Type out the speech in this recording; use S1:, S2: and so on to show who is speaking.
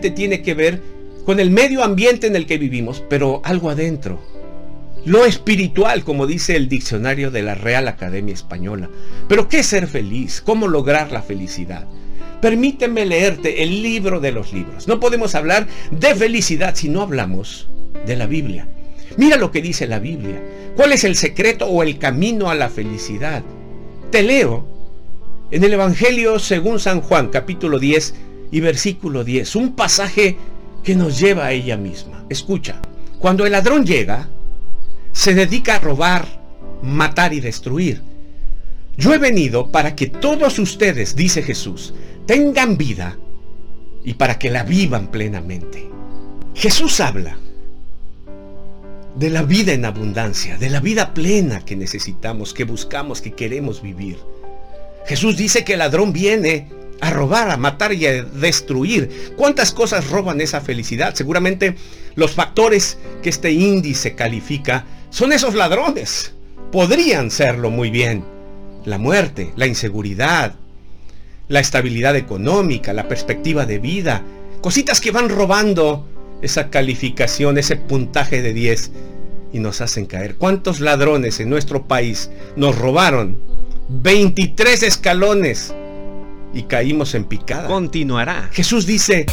S1: tiene que ver con el medio ambiente en el que vivimos, pero algo adentro. Lo espiritual, como dice el diccionario de la Real Academia Española. Pero ¿qué ser feliz? ¿Cómo lograr la felicidad? Permíteme leerte el libro de los libros. No podemos hablar de felicidad si no hablamos de la Biblia. Mira lo que dice la Biblia. ¿Cuál es el secreto o el camino a la felicidad? Te leo en el Evangelio según San Juan, capítulo 10 y versículo 10, un pasaje que nos lleva a ella misma. Escucha, cuando el ladrón llega, se dedica a robar, matar y destruir. Yo he venido para que todos ustedes, dice Jesús, tengan vida y para que la vivan plenamente. Jesús habla de la vida en abundancia, de la vida plena que necesitamos, que buscamos, que queremos vivir. Jesús dice que el ladrón viene a robar, a matar y a destruir. ¿Cuántas cosas roban esa felicidad? Seguramente los factores que este índice califica son esos ladrones. Podrían serlo muy bien. La muerte, la inseguridad, la estabilidad económica, la perspectiva de vida. Cositas que van robando esa calificación, ese puntaje de 10 y nos hacen caer. ¿Cuántos ladrones en nuestro país nos robaron 23 escalones y caímos en picada?
S2: Continuará.
S1: Jesús dice,